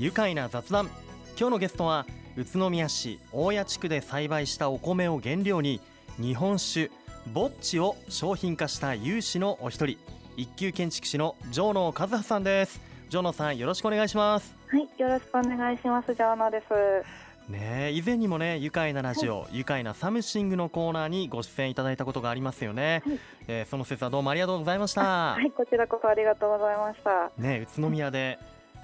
愉快な雑談。今日のゲストは宇都宮市大谷地区で栽培したお米を原料に日本酒 botti を商品化した有志のお一人一級建築士の城生一葉さんです。城生さんよろしくお願いします。はいよろしくお願いします。城生です。ね以前にもね愉快なラジオ、はい、愉快なサムシングのコーナーにご出演いただいたことがありますよね、はい、えー、その節はどうもありがとうございました。はいこちらこそありがとうございました。ね宇都宮で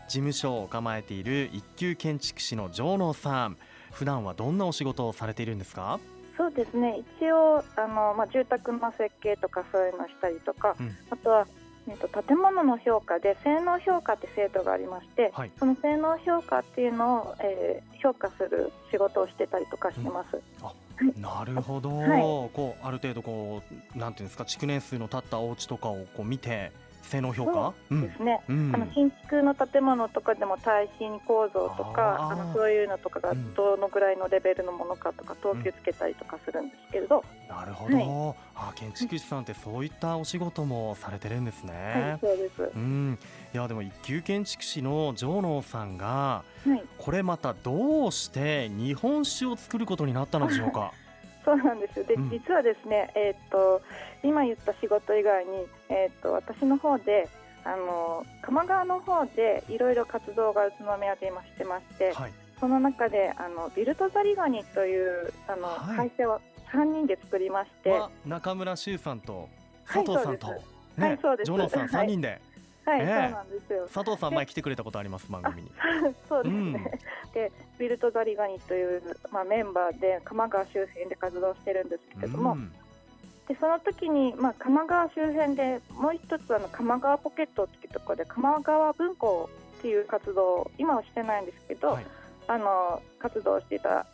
事務所を構えている一級建築士の城野さん。普段はどんなお仕事をされているんですか？そうですね。一応あの、まあ、住宅の設計とかそういうのしたりとか、うん、あとは、えっと、建物の評価で性能評価って制度がありまして、はい、その性能評価っていうのを、えー、評価する仕事をしてたりとかしてます。うん、なるほど、はい、こうある程度こうなんていうんですか築年数の経ったお家とかをこう見て性能評価？ですね、うん、あの新築の建物とかでも耐震構造とかあのそういうのとかがどのぐらいのレベルのものかとか等級つけたりとかするんですけれど、うん、なるほど、はい、あ建築士さんってそういったお仕事もされてるんですね。はい、そうです、うん、いやでも一級建築士の城野さんが、はい、これまたどうして日本酒を作ることになったのでしょうか？そうなんですで、うん、実はですね、えーと、今言った仕事以外に、えーと、私の方であの鎌川の方でいろいろ活動が宇都宮で今してまして、はい、その中であのビルトザリガニというあの、はい、会社を3人で作りまして、中村修さんと佐藤さんと、はい、ね、はい、そうです。ジョノさん3人で、はい、そうなんですよ。佐藤さん前来てくれたことあります番組に。そうですね。うん、で、ビルトザリガニというまあメンバーで鎌川周辺で活動してるんですけれども、うん、でその時にまあ鎌川周辺でもう一つあの鎌川ポケットっていうところで鎌川文庫っていう活動今はしてないんですけど、はい、あの活動していた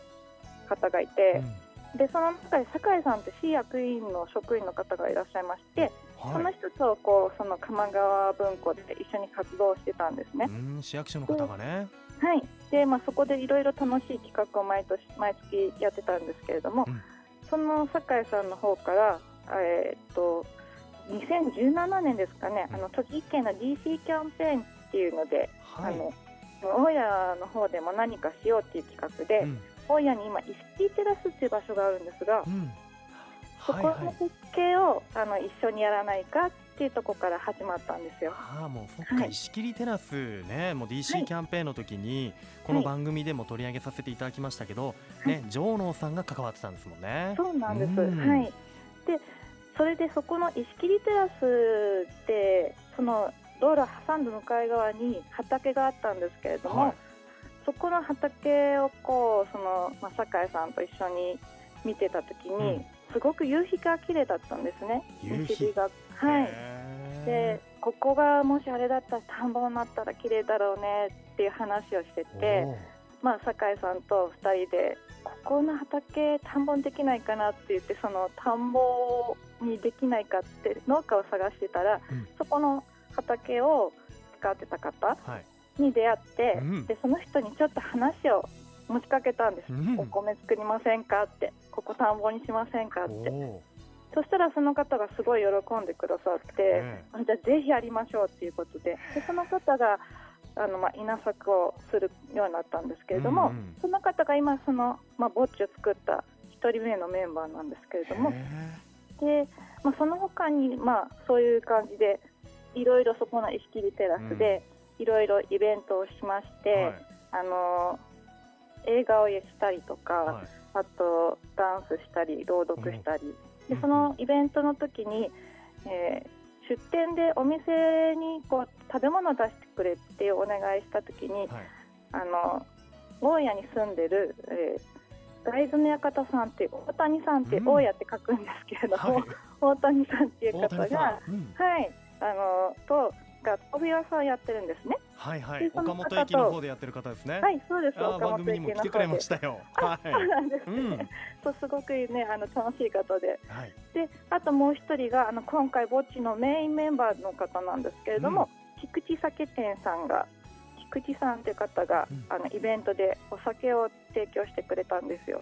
方がいて。うんでその中で酒井さんって市役員の職員の方がいらっしゃいまして、はい、その人とこうその鎌川文庫で一緒に活動してたんですね。市役所の方がね。はい。でまあ、そこでいろいろ楽しい企画を毎年毎月やってたんですけれども、うん、その酒井さんの方から、えー、っと2017年ですかね、うん、あの栃木県の DC キャンペーンっていうので、はい、あの大家の方でも何かしようっていう企画で、うん大谷に今石切テラスっていう場所があるんですが、うん、そこの設計を、あの一緒にやらないかっていうところから始まったんですよ。ああもうそっか、はい、石切テラスねもう DC キャンペーンの時に、この番組でも取り上げさせていただきましたけど、はい、ね城能さんが関わってたんですもんね。そうなんです。うん、はい。でそれでそこの石切テラスってその道路挟んだ向かい側に畑があったんですけれども。はいそこの畑をこうその、まあ、酒井さんと一緒に見てた時に、うん、すごく夕日が綺麗だったんですね。夕日。が。はい。でここがもしあれだったら田んぼになったら綺麗だろうねっていう話をしてて、まあ、酒井さんと2人でここの畑田んぼにできないかなって言ってその田んぼにできないかって農家を探してたら、うん、そこの畑を使ってた方、はいに出会って、うん、でその人にちょっと話を持ちかけたんです、うん、お米作りませんかって。ここ田んぼにしませんかって。そしたらその方がすごい喜んでくださって、じゃあぜひやりましょうっていうことで。でその方があの、まあ、稲作をするようになったんですけれども、うんうん、その方が今その、まあ、墓地を作った1人目のメンバーなんですけれども。で、まあ、その他にまあそういう感じでいろいろそこの石切りテラスで、いろいろイベントをしまして、はい、あの映画をしたりとか、はい、あとダンスしたり朗読したり、でそのイベントの時に、えー、出店でお店にこう食べ物出してくれってお願いした時に、はい、あの大家に住んでる、えー、大豆の館さんって大谷さんって、大家って書くんですけれども、はい、大谷さんっていう方が、うん、はい。あのとが豆腐屋さんやってるんですね。はいはい。岡本駅の方でやってる方ですね。はい、そうです。岡本駅の方で。来てくれましたよ。はい。そうなんですね。うん、そうすごくねあの楽しい方で。はい。であともう一人があの今回墓地のメインメンバーの方なんですけれども、うん、菊池酒店さんが菊池さんという方が、うん、あのイベントでお酒を提供してくれたんですよ。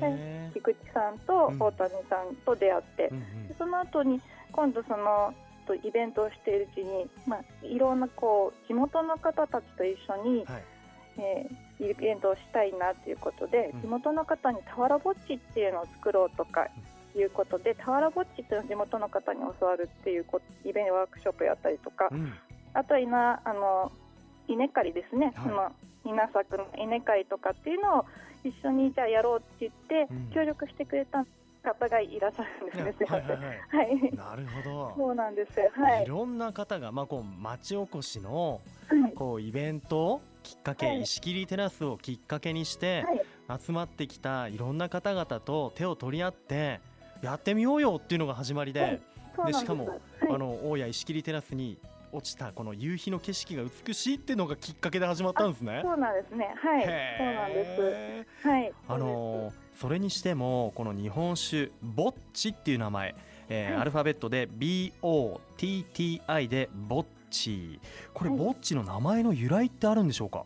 で菊池さんと大谷さんと出会って、うんうん、その後に今度そのとイベントをしているうちに、まあ、いろんなこう地元の方たちと一緒に、はい、えー、イベントをしたいなということで、地元の方に俵ぼっちっていうのを作ろうとかいうことで俵ぼっちっていうのを地元の方に教わるっていうイベントワークショップやったりとか、うん、あとは稲あの稲刈りですね、はい、その稲作の稲刈りとかっていうのを一緒にじゃあやろうって言って協力してくれた方がいらっしゃるんですね。はい、はいはいなるほど。そうなんです。はい。いろんな方がまあこう町おこしのこうイベントきっかけ、はい、石切りテラスをきっかけにして、集まってきたいろんな方々と手を取り合ってやってみようよっていうのが始まりで、でしかも、あの大谷石切りテラスに落ちたこの夕日の景色が美しいっていうのがきっかけで始まったんですね。そうなんですね。はい。そうなんです。はい。あのそれにしてもこの日本酒ボッチっていう名前、えー、はい、アルファベットで B O T T I でボッチ。これ、はい、ボッチの名前の由来ってあるんでしょうか？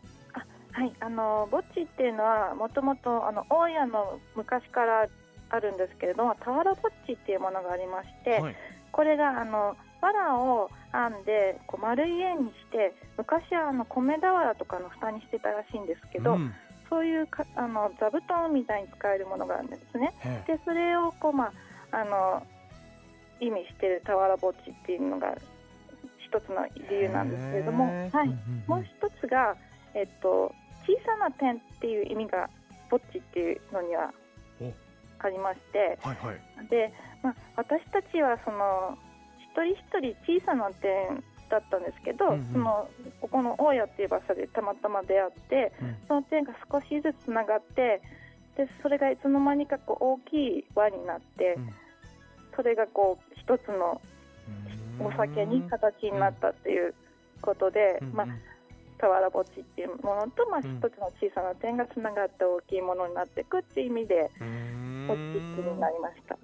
はい、あのボッチっていうのはもともとあの大家の昔からあるんですけれども俵ぼっちっていうものがありまして、はい、これがあの藁を編んでこう丸い円にして昔はあの米俵とかの蓋にしてたらしいんですけど、うん、そういうかあの座布団みたいに使えるものがあるんですね。でそれをこう、まあ、あの意味している俵ぼっちっていうのが一つの理由なんですけれども、はい、もう一つが、えっと、小さな点っていう意味がぼっちっていうのにはありまして、はいはい、で、まあ、私たちはその一人一人小さな点だったんですけど、うんうん、そのここの大谷っていう場所でたまたま出会って、うん、その点が少しずつつながってでそれがいつの間にかこう大きい輪になって、うん、それがこう一つのお酒に形になったっていうことで、うん、まあ俵ぼっちっていうものと、まあ、一つの小さな点がつながって大きいものになっていくっていう意味で、ポッチになりました。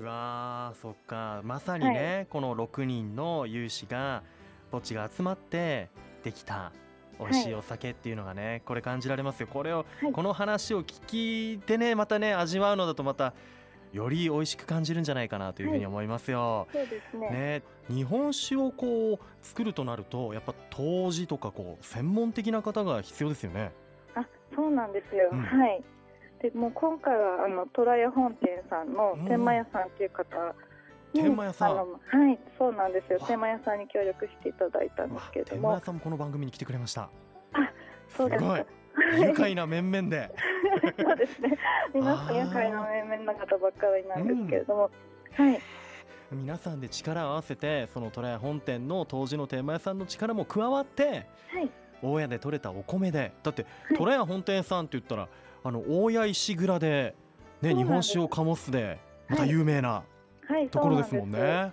うわそっか。まさにね、はい、この6人の有志がぼっちが集まってできた美味しいお酒っていうのがね、はい、これ感じられますよ。これを、はい、この話を聞いてねまたね味わうのだとまたより美味しく感じるんじゃないかなというふうに思いますよ。そうですね。ね日本酒をこう作るとなるとやっぱ杜氏とかこう専門的な方が必要ですよね。あそうなんですよ、うん、はいでもう今回はあの虎屋本店さんの天満屋さんっていう方天満屋さん。はいそうなんですよ。天満屋さんに協力していただいたんですけれども。天満屋さんもこの番組に来てくれました。あそうです。か愉快な面々で。そうですね。皆さん愉快な面々な方ばっかりなんですけれども、うん、はい。皆さんで力を合わせてその虎屋本店の当時の天満屋さんの力も加わって、はい、大家で採れたお米で。だって虎屋本店さんって言ったら、あの大谷石蔵で、ね、日本酒を醸すでまた有名な、はい、ところですもんね。はい、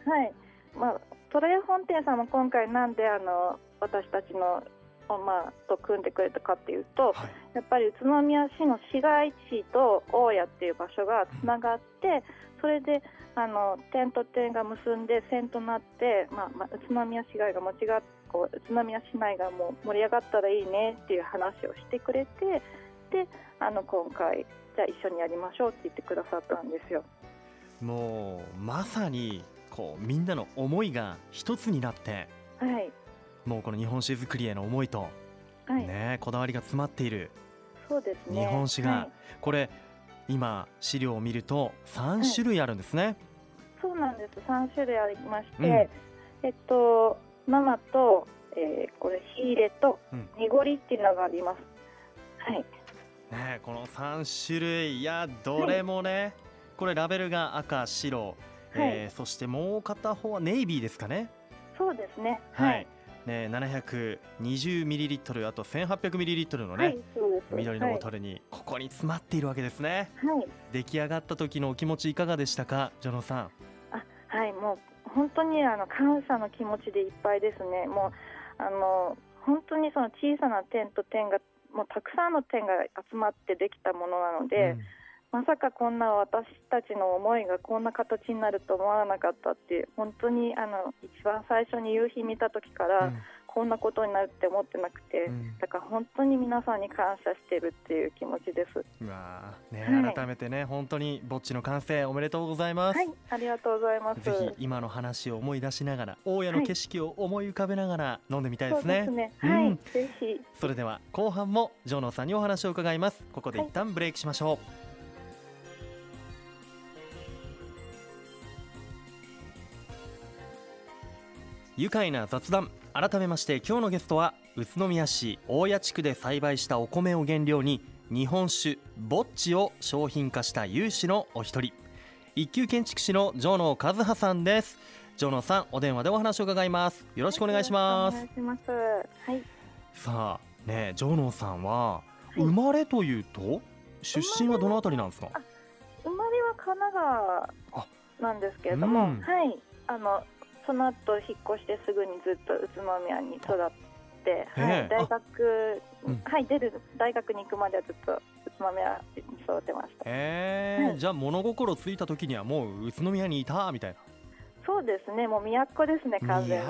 まあ、虎屋本店さんも今回なんであの私たちのまあ、と組んでくれたかっていうと、はい、やっぱり宇都宮市の市街地と大谷っていう場所がつながって、うん、それであの点と点が結んで線となって、まあまあ、宇都宮市街が間違っこう宇都宮市内がもう盛り上がったらいいねっていう話をしてくれてであの今回じゃあ一緒にやりましょうって言ってくださったんですよ。もうまさにこうみんなの思いが一つになって、はい、もうこの日本酒造りへの思いと、はい、ねこだわりが詰まっている。そうですね。日本酒が、はい、これ今資料を見ると3種類あるんですね、はい、そうなんです。3種類ありまして、うん、えっと生と、えー、これ火入れと濁りっていうのがあります、うん、はい。ね、この3種類。いやどれもね、はい、これラベルが赤白、はい、えー、そしてもう片方はネイビーですかね。そうですね。はい、ね、720ミリリットルあと1800ミリリットルのね、はい、緑のボトルにここに詰まっているわけですね、はい、出来上がった時のお気持ちいかがでしたかジョノさん？あはいもう本当にあの感謝の気持ちでいっぱいですね。もうあの本当にその小さな点と点がもうたくさんの点が集まってできたものなので、うん、まさかこんな私たちの思いがこんな形になると思わなかったって本当にあの一番最初に夕日見た時から、うん、こんなことになるって思ってなくて、うん、だから本当に皆さんに感謝してるっていう気持ちです。うわね、はい、改めてね本当にぼっちの完成おめでとうございます。はいありがとうございます。ぜひ今の話を思い出しながら大家の景色を思い浮かべながら飲んでみたいですね、はい、そうですね、はい、ぜひ。それでは後半もジョーノーさんにお話を伺います。ここで一旦ブレイクしましょう、愉快な雑談改めまして今日のゲストは宇都宮市大谷地区で栽培したお米を原料に日本酒ぼっちを商品化した有志のお一人。一級建築士の城野和葉さんです。城野さんお電話でお話を伺います。よろしくお願いします、はい、お願いします。はい。さあね城野さんは生まれというと、はい、出身はどのあたりなんですか？生まれは神奈川なんですけれども、うん、はい。あのその後引っ越してすぐにずっと宇都宮に育って、はい、大学、はい出る大学に行くまではずっと宇都宮に育ってました。えー、はい、じゃあ物心ついた時にはもう宇都宮にいたみたいな。そうですね、もう都ですね、完全に。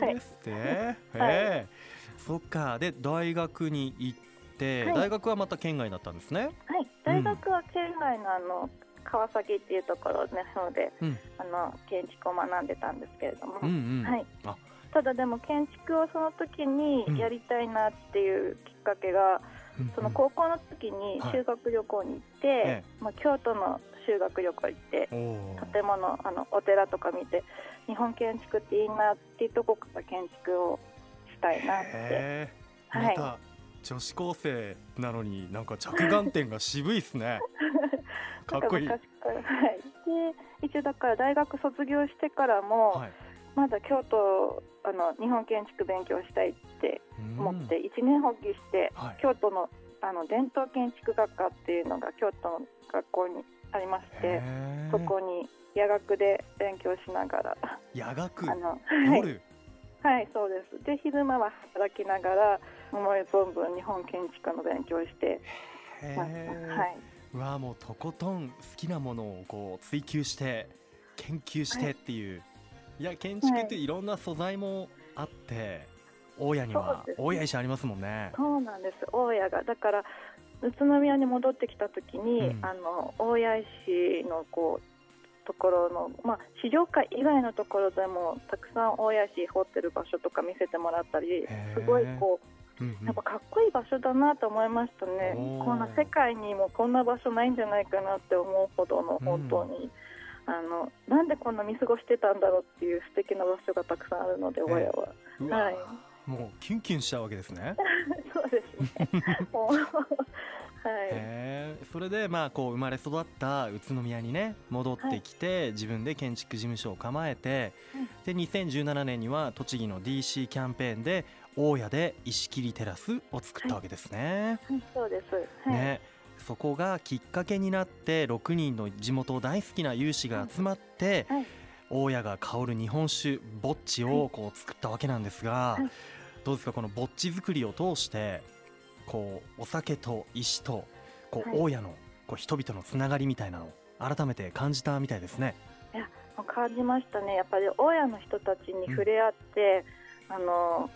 都ですね。はい、そっか、で大学に行って、はい、大学はまた県外だったんですね。はい、大学は県外のあの川崎っていうところねので、うん、あの建築を学んでたんですけれども、うんうん、はい、ただでも建築をその時にやりたいなっていうきっかけが、うん、その高校の時に修学旅行に行って、はい、まあ、京都の修学旅行行って建物あのお寺とか見て日本建築っていいなっていうとこから建築をしたいなって。はい、女子高生なのになんか着眼点が渋いですね かっこいい。はい、で一応だから大学卒業してからも、はい、まだ京都あの日本建築勉強したいって思って一年発起して、はい、京都のあの伝統建築学科っていうのが京都の学校にありましてそこに夜学で勉強しながら。夜学？あの夜？はい、そうです。で昼間は働きながら思い存分日本建築の勉強してました。はいわもうとことん好きなものをこう追求して研究してっていう、はい、いや建築っていろんな素材もあって、大家には大家石ありますもんね。そうなんです。大家が。だから宇都宮に戻ってきた時に、うん、あの大谷石のこうところの、まあ、資料館以外のところでもたくさん大谷石掘ってる場所とか見せてもらったりすごいこうやっぱかっこいい場所だなと思いましたね、こんな世界にもこんな場所ないんじゃないかなって思うほどの本当に、うん、あのなんでこんな見過ごしてたんだろうっていう素敵な場所がたくさんあるので、親は。はい、もうキュンキュンしちゃうわけですね。そうですね。はい、それでまあこう生まれ育った宇都宮にね戻ってきて、はい、自分で建築事務所を構えて、で2017年には栃木の DC キャンペーンで大家で石切りテラスを作ったわけですね。はい、そうです、はい、ね。そこがきっかけになって6人の地元大好きな有志が集まって、はい、大家が香る日本酒ぼっちをこう作ったわけなんですが、どうですか？このぼっち作りを通してこうお酒と石とこう大家のこう人々のつながりみたいなのを改めて感じたみたいですね。いや感じましたね。やっぱり大家の人たちに触れ合って、うん、あの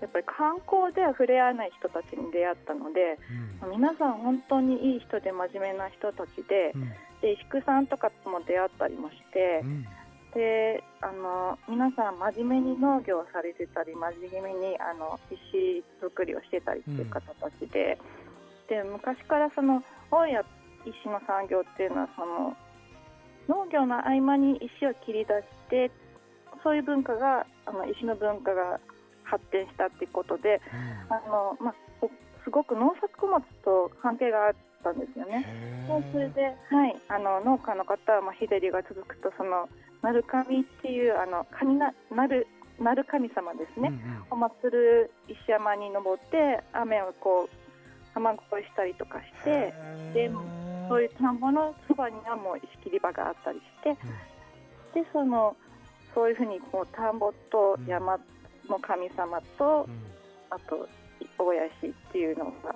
やっぱり観光では触れ合わない人たちに出会ったので、うん、皆さん本当にいい人で真面目な人たちでうん、で石工さんとかとも出会ったりもして、うん、であの皆さん真面目に農業をされてたり真面目にあの石作りをしてたりっていう方たちで,、で昔からその大家石の産業っていうのはその農業の合間に石を切り出してそういう文化があの石の文化が発展したっていうことで、うん、あのまあ、すごく農作物と関係があったんですよね。でそれで、はい、あの農家の方は、まあ、日照りが続くとその鳴神っていうあの神ななるなる神様ですね、うんうん、お祭る石山に登って雨をこう卵をしたりとかしてでそういう田んぼのそばにはもう石切り場があったりして、うん、でそのそういうふうにこう田んぼと山の神様と、うん、あと大谷市っていうのが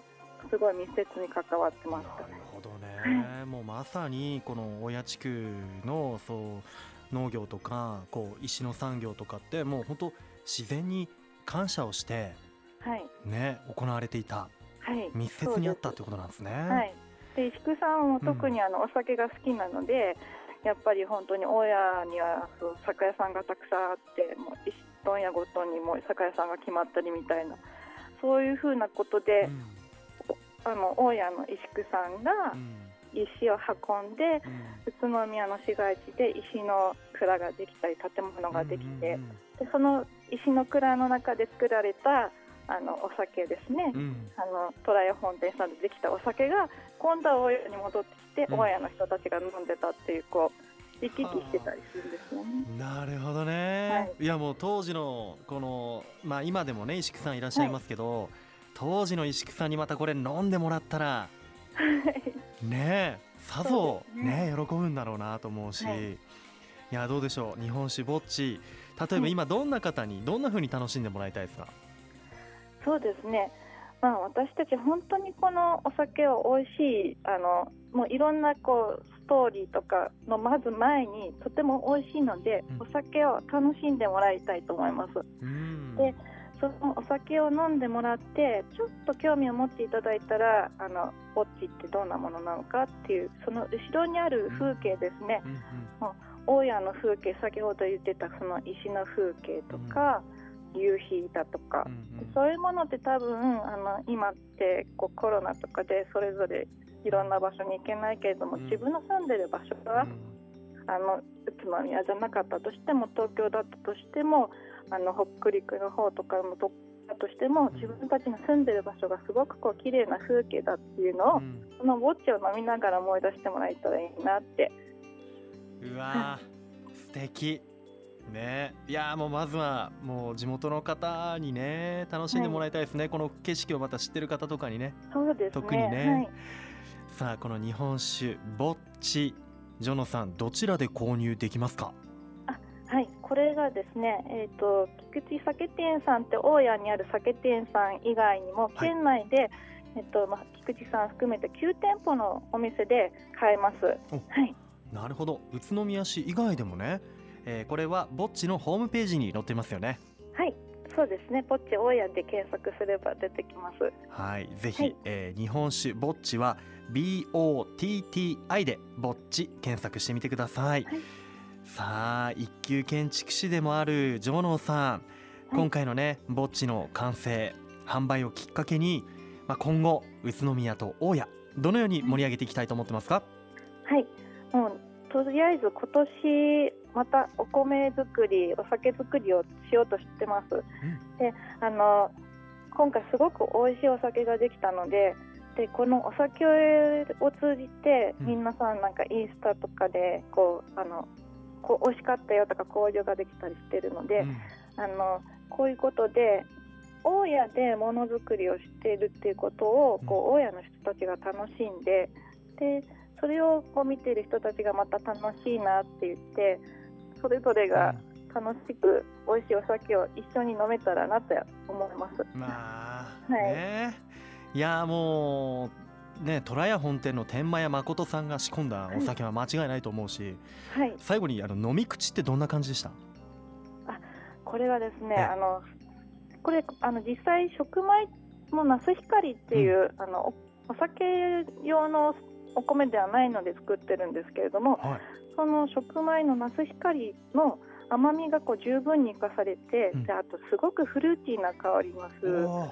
すごい密接に関わってました。なるほどね、もうまさにこの大谷地区のそう農業とかこう石の産業とかってもう本当自然に感謝をしてはい。ね行われていた。はい。密接にあったということなんですね。はい、で石工さんも特にあのお酒が好きなので、やっぱり本当に大家にはそう酒屋さんがたくさんあってもう一問屋ごとにもう酒屋さんが決まったりみたいなそういうふうなことで、うん。あの大家の石工さんがうん。石を運んで、うん。宇都宮の市街地で石の蔵ができたり建物ができて、うんでその石の蔵の中で作られたあのお酒ですね、うんうん。あの虎屋本店さんでできたお酒が今度は大家に戻ってきて、うん。大家の人たちが飲んでたっていうこう行き来してたりするんですよね。なるほどね、、はい。やもう当時のこのまあ今でもね石工さんいらっしゃいますけど、当時の石工さんにまたこれ飲んでもらったらねえさぞね。ね喜ぶんだろうなと思うし、はい。い、やどうでしょう日本酒ぼっち。例えばはい。今どんな方にどんな風に楽しんでもらいたいですか、そうですね、まあ、私たち本当にこのお酒を美味しいあのもういろんなこうストーリーとかのまず前にとても美味しいので、うん。お酒を楽しんでもらいたいと思います。うん。でそのお酒を飲んでもらってちょっと興味を持っていただいたらあのぼっちってどんなものなのかっていうその後ろにある風景ですね、うん大家の風景先ほど言ってたその石の風景とか、夕日だとか。う、んうん。そういうものって多分あの今ってこうコロナとかでそれぞれいろんな場所に行けないけれども、うん。自分の住んでる場所が、うん。あの宇都宮じゃなかったとしても東京だったとしてもあの北陸の方とかのとだとしてもん。自分たちの住んでる場所がすごくこう綺麗な風景だっていうのを、うん。そのぼっちを飲みながら思い出してもらえたらいいなって。うわー素敵。ね。いやーもうまずはもう地元の方にね楽しんでもらいたいですね、この景色をまた知ってる方とかにね。そうですね。特にね。はい、さあこの日本酒ぼっちジョノさんどちらで購入できますか？はい、これがですね、えー、と菊池酒店さんって大家にある酒店さん以外にもい。県内で、えっとまあ、菊池さん含めて9店舗のお店で買えます。おはい、なるほど。宇都宮市以外でもね、えーこれはぼっちのホームページに載ってますよね。はい、そうですね。ポッチ大家で検索すれば出てきます。はい。ぜひ、はい。えー日本酒ぼっちは BOTTI でぼっち検索してみてください、はい。さあ一級建築士でもあるジョノさん、今回のねぼっちの完成販売をきっかけに、まあ、今後宇都宮と大家どのように盛り上げていきたいと思ってますか、とりあえず今年またお米作り、お酒作りをしようとしてます。で、あの今回すごく美味しいお酒ができたので。でこのお酒を通じてうん皆さんなんかインスタとかでこうあのこう美味しかったよとか交流ができたりしてるので、うんあのこういうことで大家でものづくりをしているっていうことをこう大家の人たちが楽しんででそれをこう見ている人たちがまた楽しいなって言ってそれぞれが楽しく美味しいお酒を一緒に飲めたらなと思います。まあ、はい。ね。いやもうね虎屋本店の天満屋誠さんが仕込んだお酒は間違いないと思うし、はい、最後にあの飲み口ってどんな感じでした？これはですねええ。あのこれあの実際食米のナス光っていう、あのおお酒用のお米ではないので作ってるんですけれどもはい。その食米のナス光の甘みがこう十分に生かされて、うん。であとすごくフルーティーな香りがす。るおー。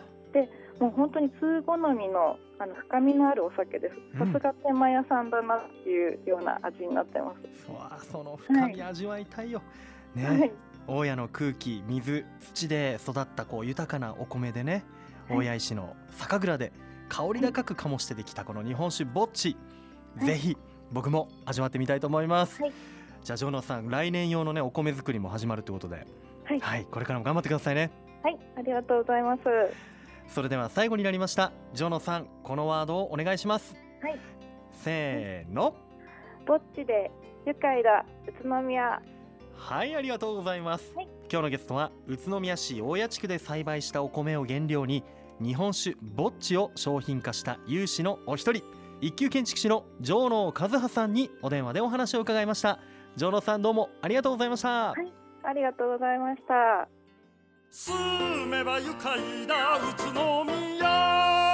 もう本当に通好みのあの深みのあるお酒です。うん。さすが天満屋さんだなっていうような味になってます、うわあその深み味わいたいよ、ね、はい。大家の空気水土で育ったこう豊かなお米でねはい。大家石の酒蔵で香り高く醸してできたこの日本酒ぼっち、はいぜひ僕も味わってみたいと思います、はい。じゃあジョノさん来年用のねお米作りも始まるということで。はい、はい。これからも頑張ってくださいね。はい、ありがとうございます。それでは最後になりました。ジョノさんこのワードをお願いします。はい。せーの。ぼっちで愉快だ宇都宮。はいありがとうございます、はい。今日のゲストは宇都宮市大谷地区で栽培したお米を原料に日本酒ぼっちを商品化した有志のお一人一級建築士の城野和葉さんにお電話でお話を伺いました。城野さんどうもありがとうございました、はいありがとうございました。住めば愉快だ宇都宮